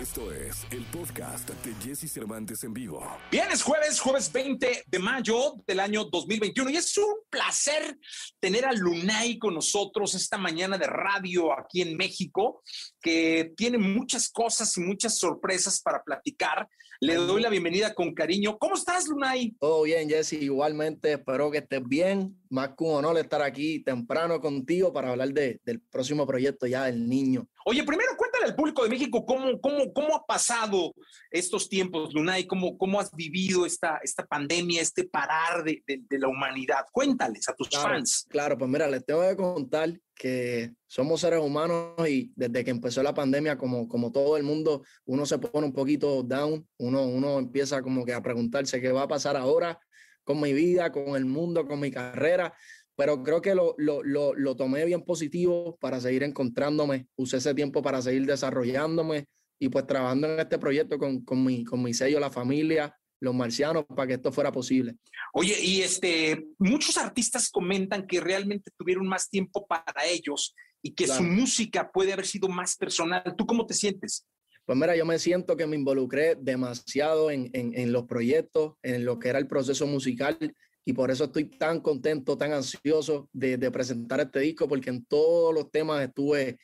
Esto es el podcast de Jesse Cervantes en vivo. Bien, es jueves, jueves 20 de mayo del año 2021 y es un placer tener a Lunay con nosotros esta mañana de radio aquí en México, que tiene muchas cosas y muchas sorpresas para platicar. Le doy la bienvenida con cariño. ¿Cómo estás, Lunay? Todo bien, Jesse. Igualmente, espero que estés bien. Más que un honor estar aquí temprano contigo para hablar de, del próximo proyecto ya del niño. Oye, primero cuéntale al público de México cómo, cómo, cómo ha pasado estos tiempos, Lunay, cómo, cómo has vivido esta, esta pandemia, este parar de, de, de la humanidad. Cuéntales a tus claro, fans. Claro, pues mira, les tengo que contar que somos seres humanos y desde que empezó la pandemia, como, como todo el mundo, uno se pone un poquito down, uno, uno empieza como que a preguntarse qué va a pasar ahora con mi vida, con el mundo, con mi carrera pero creo que lo, lo, lo, lo, tomé bien positivo para seguir encontrándome, usé ese tiempo para seguir desarrollándome y pues trabajando en este proyecto con, con, mi, con mi sello, la familia, los marcianos, para que esto fuera posible. Oye, y este, muchos artistas comentan que realmente tuvieron más tiempo para ellos y que claro. su música puede haber sido más personal. ¿Tú cómo te sientes? Pues mira, yo me siento que me involucré demasiado en, en, en los proyectos, en lo que era el proceso musical y por eso estoy tan contento, tan ansioso de, de, presentar este disco, porque en todos los temas estuve,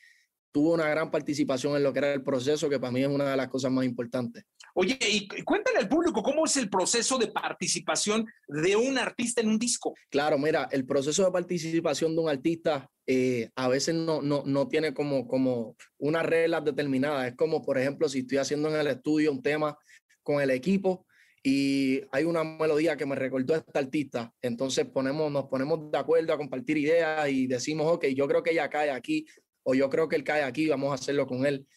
tuve una gran participación en lo que era el proceso, que para mí es una de las cosas más importantes. Oye, y cuéntale al público cómo es el proceso de participación de un artista en un disco. Claro, mira, el proceso de participación de un artista eh, a veces no, no, no tiene como, como unas reglas determinadas. Es como, por ejemplo, si estoy haciendo en el estudio un tema con el equipo, y hay una melodía que me recordó a esta artista. Entonces ponemos, nos ponemos de acuerdo a compartir ideas y decimos, ok, yo creo que ella cae aquí o yo creo que él cae aquí, vamos a hacerlo con él.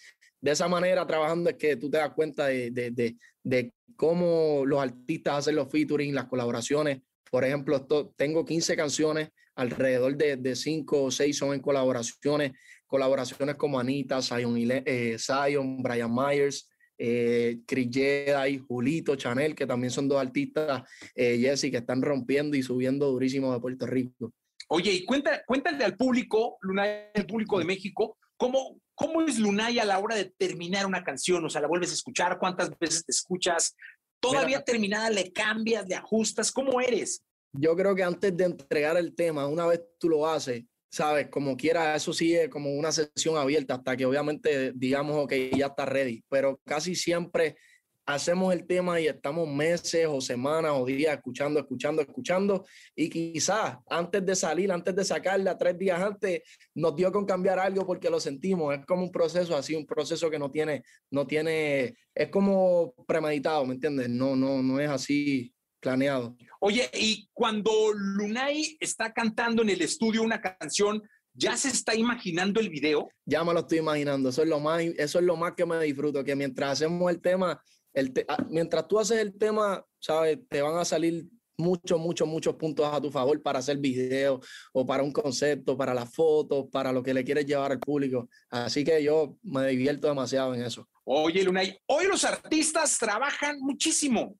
De esa manera, trabajando es que tú te das cuenta de, de, de, de cómo los artistas hacen los featuring, las colaboraciones. Por ejemplo, esto, tengo 15 canciones, alrededor de 5 o 6 son en colaboraciones, colaboraciones como Anita, Zion, eh, Zion Brian Myers, eh, Chris Jedi, Julito, Chanel, que también son dos artistas, eh, Jesse, que están rompiendo y subiendo durísimo de Puerto Rico. Oye, y cuenta, cuéntale al público, Lunay, al público de México, cómo, cómo es Lunay a la hora de terminar una canción, o sea, la vuelves a escuchar, cuántas veces te escuchas, todavía Mira, terminada le cambias, le ajustas, ¿cómo eres? Yo creo que antes de entregar el tema, una vez tú lo haces, sabes, como quiera, eso sigue como una sesión abierta hasta que obviamente digamos, ok, ya está ready, pero casi siempre hacemos el tema y estamos meses o semanas o días escuchando, escuchando, escuchando. Y quizás antes de salir, antes de sacarla, tres días antes, nos dio con cambiar algo porque lo sentimos, es como un proceso así, un proceso que no tiene, no tiene, es como premeditado, ¿me entiendes? No, no, no es así planeado. Oye, y cuando Lunay está cantando en el estudio una canción, ¿ya se está imaginando el video? Ya me lo estoy imaginando, eso es lo más, eso es lo más que me disfruto, que mientras hacemos el tema, el te, mientras tú haces el tema, sabes, te van a salir muchos, muchos, muchos puntos a tu favor para hacer video o para un concepto, para las fotos, para lo que le quieres llevar al público. Así que yo me divierto demasiado en eso. Oye, Lunay, hoy los artistas trabajan muchísimo.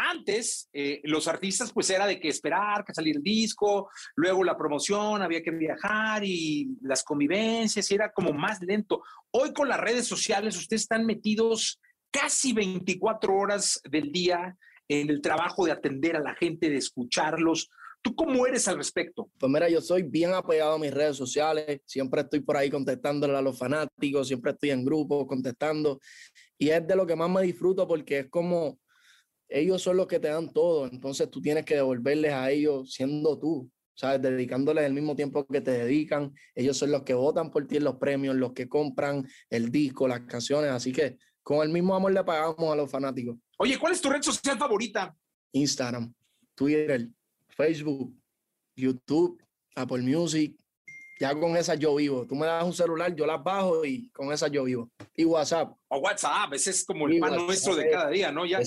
Antes, eh, los artistas, pues era de que esperar que saliera el disco, luego la promoción, había que viajar y las convivencias, y era como más lento. Hoy con las redes sociales, ustedes están metidos casi 24 horas del día en el trabajo de atender a la gente, de escucharlos. ¿Tú cómo eres al respecto? Pues mira, yo soy bien apegado a mis redes sociales, siempre estoy por ahí contestándole a los fanáticos, siempre estoy en grupo contestando y es de lo que más me disfruto porque es como ellos son los que te dan todo, entonces tú tienes que devolverles a ellos siendo tú, ¿sabes? Dedicándoles el mismo tiempo que te dedican, ellos son los que votan por ti en los premios, los que compran el disco, las canciones, así que con el mismo amor le pagamos a los fanáticos. Oye, ¿cuál es tu red social favorita? Instagram, Twitter, Facebook, YouTube, Apple Music, ya con esas yo vivo. Tú me das un celular, yo las bajo y con esas yo vivo. Y WhatsApp. O WhatsApp, ese es como el pan nuestro de cada día, ¿no? Ya.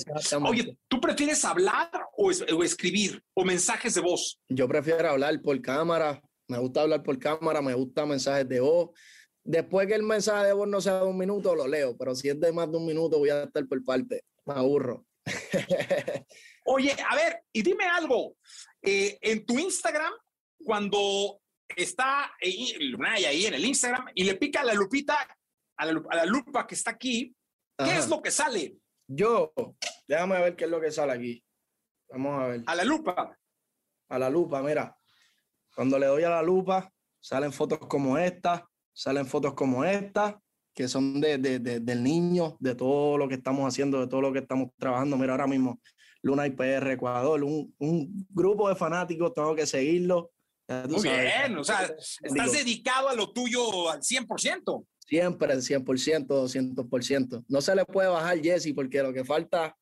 Oye, ¿tú prefieres hablar o, es, o, escribir o mensajes de voz? Yo prefiero hablar por cámara. Me gusta hablar por cámara, me gusta mensajes de voz. Después que el mensaje de voz no sea de un minuto, lo leo, pero si es de más de un minuto, voy a estar por parte. Me aburro. Oye, a ver, y dime algo. Eh, en tu Instagram, cuando está Lunay ahí en el Instagram y le pica a la lupita, a la, a la lupa que está aquí, ¿Qué es lo que sale? Yo, déjame ver qué es lo que sale aquí. Vamos a ver. A la lupa. A la lupa, mira. Cuando le doy a la lupa, salen fotos como esta, salen fotos como esta, que son de, de, del niño, de todo lo que estamos haciendo, de todo lo que estamos trabajando. Mira, ahora mismo, Luna IPR Ecuador, un, un grupo de fanáticos, tengo que seguirlo. Muy bien, o sea, estás dedicado a lo tuyo al 100%. Siempre, al 100%, 200%. No se le puede bajar, Jesse, porque lo que falta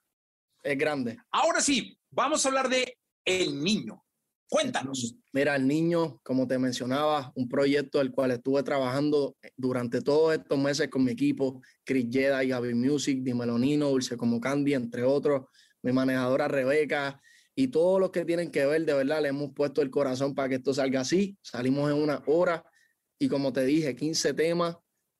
es grande. Ahora sí, vamos a hablar de el niño. Cuéntanos. Mira, el niño, como te mencionaba, un proyecto del cual estuve trabajando durante todos estos meses con mi equipo, Chris Jedi, Gaby Music, Di Melonino, Dulce como Candy, entre otros, mi manejadora Rebeca y todos los que tienen que ver, de verdad, le hemos puesto el corazón para que esto salga así. Salimos en una hora y como te dije, 15 temas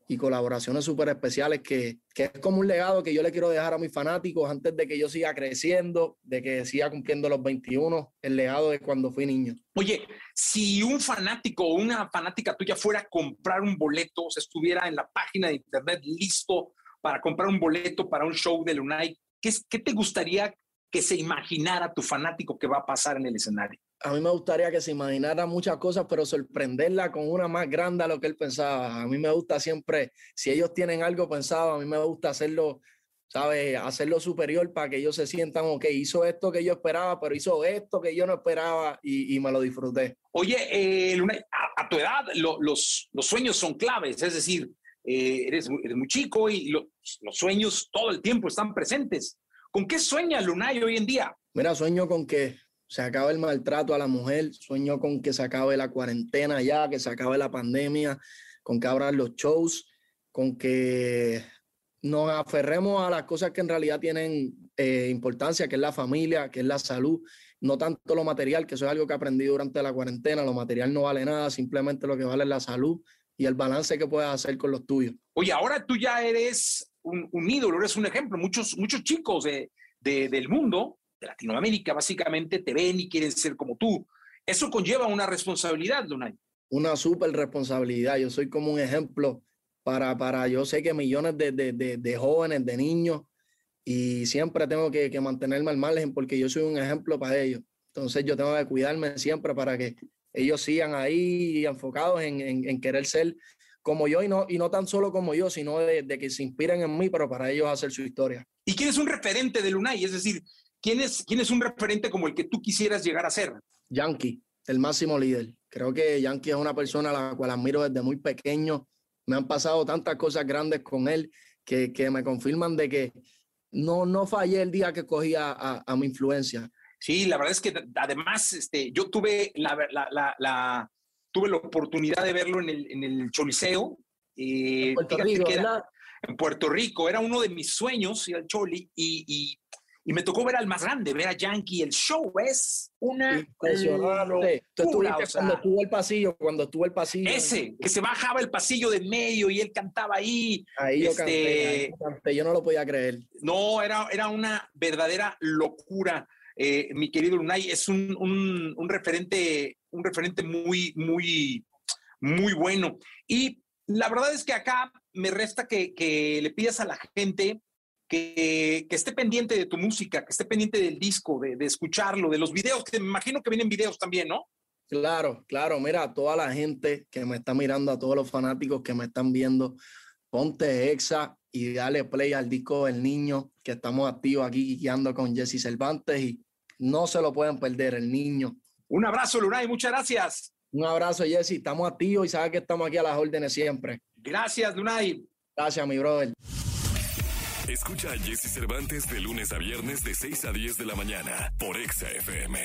y colaboraciones súper especiales que, que, es como un legado que yo le quiero dejar a mis fanáticos antes de que yo siga creciendo, de que siga cumpliendo los 21, el legado de cuando fui niño. Oye, si un fanático o una fanática tuya fuera a comprar un boleto, o sea, estuviera en la página de internet listo para comprar un boleto para un show de Lunay, ¿qué, qué te gustaría que se imaginara tu fanático que va a pasar en el escenario? a mí me gustaría que se imaginara muchas cosas, pero sorprenderla con una más grande a lo que él pensaba. A mí me gusta siempre, si ellos tienen algo pensado, a mí me gusta hacerlo, ¿sabes? Hacerlo superior para que ellos se sientan, ok, hizo esto que yo esperaba, pero hizo esto que yo no esperaba y, me lo disfruté. Oye, eh, a, tu edad los, los sueños son claves, es decir, eh, eres, muy chico y los sueños todo el tiempo están presentes. ¿Con qué sueña Lunay hoy en día? Mira, sueño con que se acabe el maltrato a la mujer, sueño con que se acabe la cuarentena ya, que se acabe la pandemia, con que abran los shows, con que nos aferremos a las cosas que en realidad tienen eh, importancia, que es la familia, que es la salud, no tanto lo material, que eso es algo que aprendí durante la cuarentena, lo material no vale nada, simplemente lo que vale es la salud y el balance que puedes hacer con los tuyos. Oye, ahora tú ya eres un, ídolo, eres un ejemplo, muchos, muchos chicos de, del mundo de Latinoamérica básicamente te ven y quieren ser como tú. Eso conlleva una responsabilidad, Lunay. Una súper responsabilidad. Yo soy como un ejemplo para, para yo sé que millones de, de, de, jóvenes, de niños, y siempre tengo que, que, mantenerme al margen porque yo soy un ejemplo para ellos. Entonces yo tengo que cuidarme siempre para que ellos sigan ahí enfocados en, en, en querer ser como yo y no, y no tan solo como yo, sino de, de, que se inspiren en mí, pero para ellos hacer su historia. ¿Y quién es un referente de Lunay? Es decir, ¿Quién es, ¿Quién es un referente como el que tú quisieras llegar a ser? Yankee, el máximo líder. Creo que Yankee es una persona a la cual admiro desde muy pequeño. Me han pasado tantas cosas grandes con él que, que me confirman de que no, no fallé el día que cogí a, a, mi influencia. Sí, la verdad es que además este, yo tuve la, la, la, tuve la oportunidad de verlo en el, en el Choliseo. Eh, en Puerto Rico, en Puerto Rico, era uno de mis sueños ir al Choli y, y y me tocó ver al más grande, ver a Yankee. El show es una impresionante. cuando estuvo el pasillo, cuando estuvo el pasillo. Ese, que se bajaba el pasillo de medio y él cantaba ahí. Ahí yo, este, canté, yo no lo podía creer. No, era, era una verdadera locura. Eh, mi querido Lunay es un, un, referente, un referente muy, muy, muy bueno. Y la verdad es que acá me resta que, que le pidas a la gente que, esté pendiente de tu música, que esté pendiente del disco, de, escucharlo, de los videos, que me imagino que vienen videos también, ¿no? Claro, claro, mira, a toda la gente que me está mirando, a todos los fanáticos que me están viendo, ponte Exa y dale play al disco El Niño, que estamos activos aquí guiando con Jesse Cervantes y no se lo pueden perder, El Niño. Un abrazo, Lunay, muchas gracias. Un abrazo, Jesse, estamos activos y sabes que estamos aquí a las órdenes siempre. Gracias, Lunay. Gracias, mi brother. Escucha a Jesse Cervantes de lunes a viernes de 6 a 10 de la mañana por Exa FM.